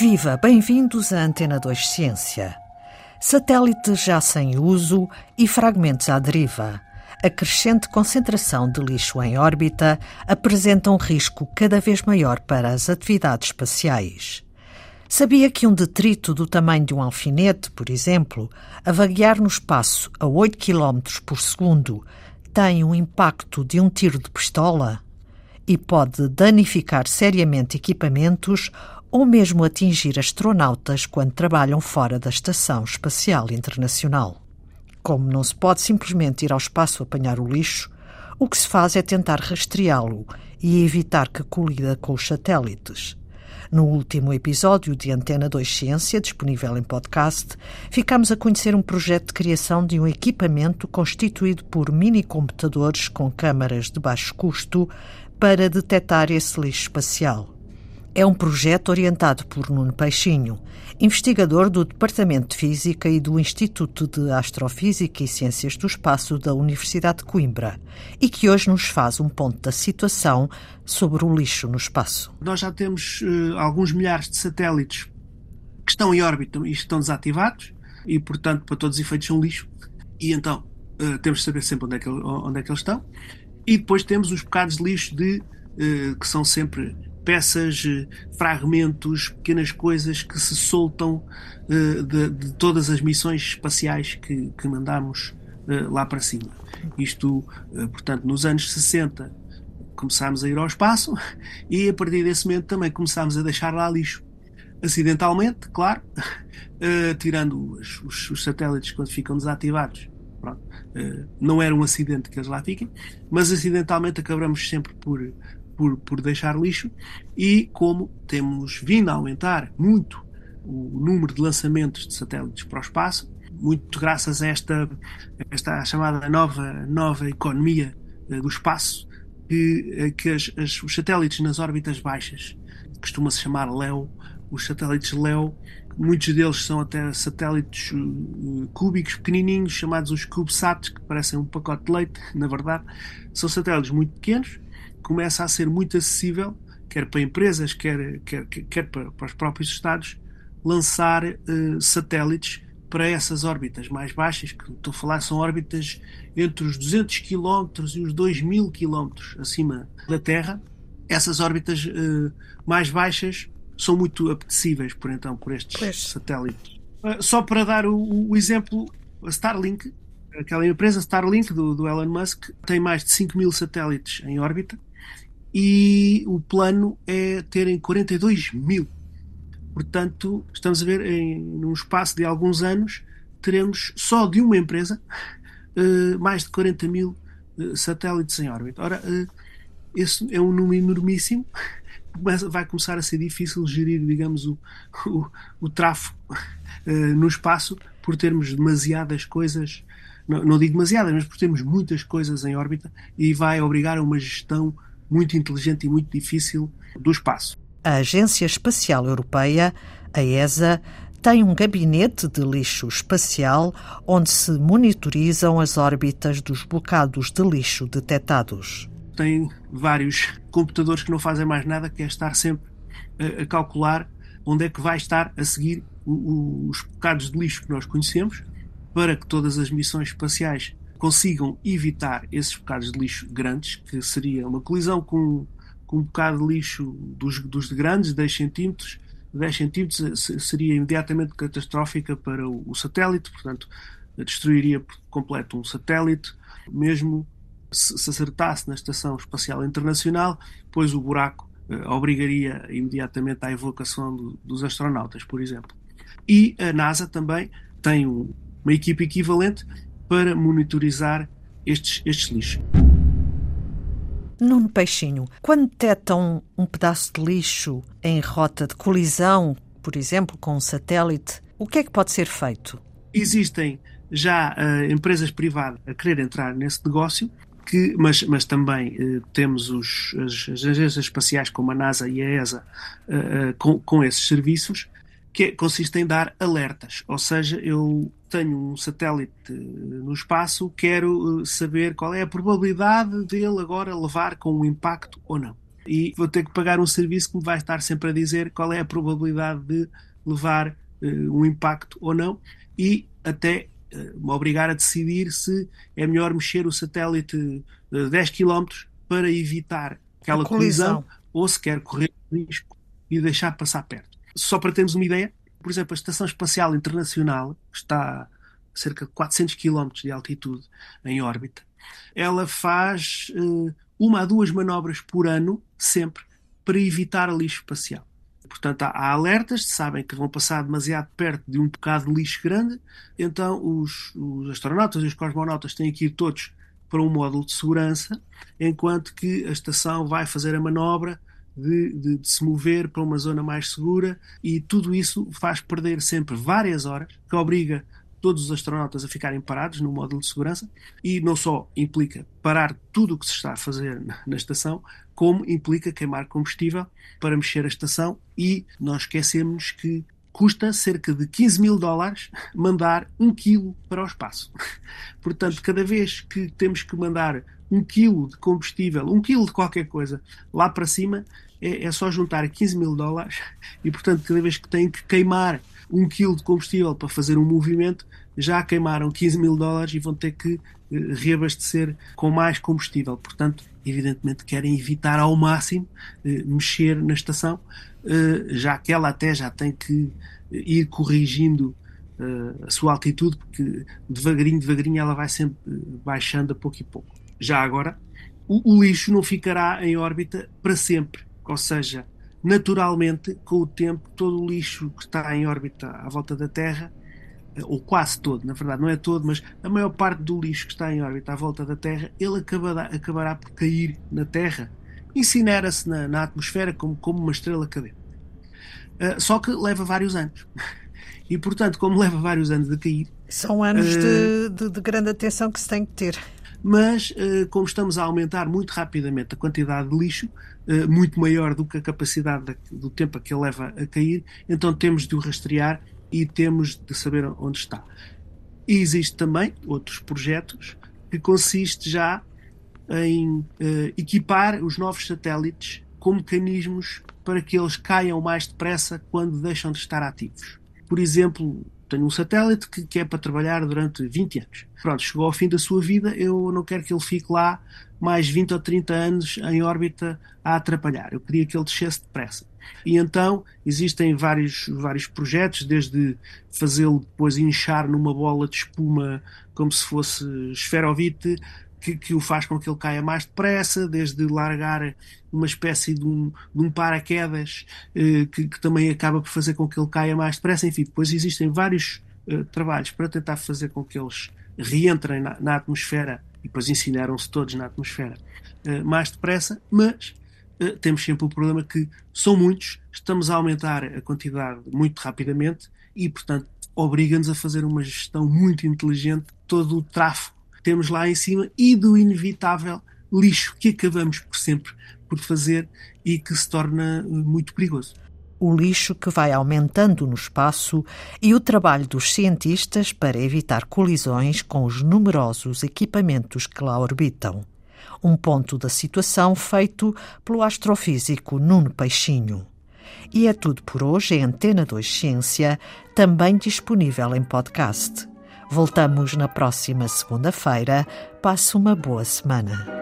Viva, bem-vindos à Antena 2 Ciência. Satélites já sem uso e fragmentos à deriva. A crescente concentração de lixo em órbita apresenta um risco cada vez maior para as atividades espaciais. Sabia que um detrito do tamanho de um alfinete, por exemplo, a vaguear no espaço a 8 km por segundo, tem um impacto de um tiro de pistola? E pode danificar seriamente equipamentos ou mesmo atingir astronautas quando trabalham fora da Estação Espacial Internacional. Como não se pode simplesmente ir ao espaço apanhar o lixo, o que se faz é tentar rastreá-lo e evitar que colida com os satélites. No último episódio de Antena 2 Ciência, disponível em podcast, ficamos a conhecer um projeto de criação de um equipamento constituído por mini-computadores com câmaras de baixo custo para detectar esse lixo espacial. É um projeto orientado por Nuno Peixinho, investigador do Departamento de Física e do Instituto de Astrofísica e Ciências do Espaço da Universidade de Coimbra, e que hoje nos faz um ponto da situação sobre o lixo no espaço. Nós já temos uh, alguns milhares de satélites que estão em órbita e estão desativados, e portanto, para todos os efeitos, são lixo. E então uh, temos de saber sempre onde é, que, onde é que eles estão. E depois temos os bocados de lixo de, uh, que são sempre peças, eh, fragmentos, pequenas coisas que se soltam uh, de, de, todas as missões espaciais que, que mandamos uh, lá para cima. Isto, uh, portanto, nos anos 60 começámos a ir ao espaço e a partir desse momento também começámos a deixar lá lixo. Acidentalmente, claro, tirando os, os, os, satélites quando ficam desativados. Pronto, não era um acidente que eles lá fiquem, mas acidentalmente acabamos sempre por, por, por deixar lixo e como temos vindo a aumentar muito o número de lançamentos de satélites para o espaço, muito graças a esta, esta chamada nova, nova economia uh, do espaço, que, uh, que as, as, os satélites nas órbitas baixas, costuma-se chamar LEO, os satélites LEO, muitos deles são até satélites uh, cúbicos pequenininhos, chamados os CubeSats, que parecem um pacote de leite, na verdade, são satélites muito pequenos, começa a ser muito acessível, quer para empresas, quer, quer, quer para, para os próprios Estados, lançar uh, satélites para essas órbitas mais baixas, que estou a falar são órbitas entre os 200 km e os 2000 km acima da Terra. Essas órbitas uh, mais baixas são muito apetecíveis por então por estes pois. satélites. Uh, só para dar o, o, exemplo, a Starlink, aquela empresa Starlink do, do Elon Musk, tem mais de 5 mil satélites em órbita e o plano é terem 42 mil. Portanto, estamos a ver, em num espaço de alguns anos, teremos só de uma empresa uh, mais de 40 mil uh, satélites em órbita. Ora, uh, esse é um número enormíssimo. Vai começar a ser difícil gerir, digamos, o, o, o tráfego no espaço por termos demasiadas coisas, não, não digo demasiadas, mas por termos muitas coisas em órbita e vai obrigar a uma gestão muito inteligente e muito difícil do espaço. A Agência Espacial Europeia, a ESA, tem um gabinete de lixo espacial onde se monitorizam as órbitas dos bocados de lixo detectados. Tem vários computadores que não fazem mais nada que é estar sempre a, a calcular onde é que vai estar a seguir os bocados de lixo que nós conhecemos para que todas as missões espaciais consigam evitar esses bocados de lixo grandes, que seria uma colisão com, com um bocado de lixo dos, dos grandes, 10 centímetros, 10 centímetros seria imediatamente catastrófica para o, satélite, portanto, destruiria por completo um satélite, mesmo se, se acertasse na Estação Espacial Internacional, pois o buraco eh, obrigaria imediatamente à evacuação do, dos astronautas, por exemplo. E a NASA também tem um, uma equipe equivalente para monitorizar estes, estes lixos. Nuno Peixinho, quando detectam um pedaço de lixo em rota de colisão, por exemplo, com um satélite, o que é que pode ser feito? Existem já uh, empresas privadas a querer entrar nesse negócio, que, mas, mas também uh, temos os, as, as, agências espaciais como a NASA e a ESA uh, com, com esses serviços, que consiste em dar alertas. Ou seja, eu tenho um satélite no espaço, quero eh, saber qual é a probabilidade dele agora levar com um impacto ou não. e vou ter que pagar um serviço que me vai estar sempre a dizer qual é a probabilidade de levar uh, um impacto ou não e até me obrigar a decidir se é melhor mexer o satélite uh, 10 km para evitar aquela colisão. colisão ou se quer correr risco e deixar passar perto. Só para termos uma ideia, por exemplo, a Estação Espacial Internacional, que está a cerca de 400 km de altitude em órbita, ela faz uh, uma a duas manobras por ano, sempre, para evitar lixo espacial. Portanto, há, alertas, sabem que vão passar demasiado perto de um bocado de lixo grande, então os, os astronautas e os cosmonautas têm que ir todos para um módulo de segurança, enquanto que a estação vai fazer a manobra de, de, de, se mover para uma zona mais segura e tudo isso faz perder sempre várias horas, que obriga todos os astronautas a ficarem parados no módulo de segurança e não só implica parar tudo o que se está a fazer na, na estação, como implica queimar combustível para mexer a estação e nós esquecemos que custa cerca de 15 mil dólares mandar um quilo para o espaço. Portanto, cada vez que temos que mandar um quilo de combustível, um quilo de qualquer coisa lá para cima, é, é só juntar 15 mil dólares e, portanto, cada vez que têm que queimar um quilo de combustível para fazer um movimento, já queimaram 15 mil dólares e vão ter que eh, reabastecer com mais combustível. Portanto, evidentemente querem evitar ao máximo eh, mexer na estação, eh, já que ela até já tem que ir corrigindo a sua altitude, porque devagarinho, devagarinho ela vai sempre baixando a pouco e pouco. Já agora, o, o lixo não ficará em órbita para sempre, ou seja, naturalmente, com o tempo, todo o lixo que está em órbita à volta da Terra, ou quase todo, na verdade, não é todo, mas a maior parte do lixo que está em órbita à volta da Terra, ele acabará, acabará por cair na Terra, incinera-se na, na, atmosfera como, como uma estrela cadente. Uh, só que leva vários anos. E, portanto, como leva vários anos a cair. São anos uh, de, de, de grande atenção que se tem que ter mas eh, como estamos a aumentar muito rapidamente a quantidade de lixo, eh, muito maior do que a capacidade do tempo a que ele leva a cair, então temos de o rastrear e temos de saber onde está. E existe também outros projetos que consiste já em eh, equipar os novos satélites com mecanismos para que eles caiam mais depressa quando deixam de estar ativos. Por exemplo, tenho um satélite que, que é para trabalhar durante 20 anos. Pronto, chegou ao fim da sua vida, eu não quero que ele fique lá mais 20 ou 30 anos em órbita a atrapalhar. Eu queria que ele descesse depressa. E então existem vários, vários projetos, desde fazê-lo depois inchar numa bola de espuma como se fosse esferovite, que, que, o faz com que ele caia mais depressa, desde largar uma espécie de um, de um paraquedas eh, que, que, também acaba por fazer com que ele caia mais depressa. Enfim, depois existem vários eh, trabalhos para tentar fazer com que eles reentrem na, na atmosfera e depois incineram-se todos na atmosfera eh, mais depressa, mas eh, temos sempre o problema que são muitos, estamos a aumentar a quantidade muito rapidamente e, portanto, obriga-nos a fazer uma gestão muito inteligente de todo o tráfego temos lá em cima e do inevitável lixo que acabamos por sempre por fazer e que se torna muito perigoso. O lixo que vai aumentando no espaço e o trabalho dos cientistas para evitar colisões com os numerosos equipamentos que lá orbitam. Um ponto da situação feito pelo astrofísico Nuno Peixinho. E é tudo por hoje em Antena 2 Ciência, também disponível em podcast. Voltamos na próxima segunda-feira. Passe uma boa semana.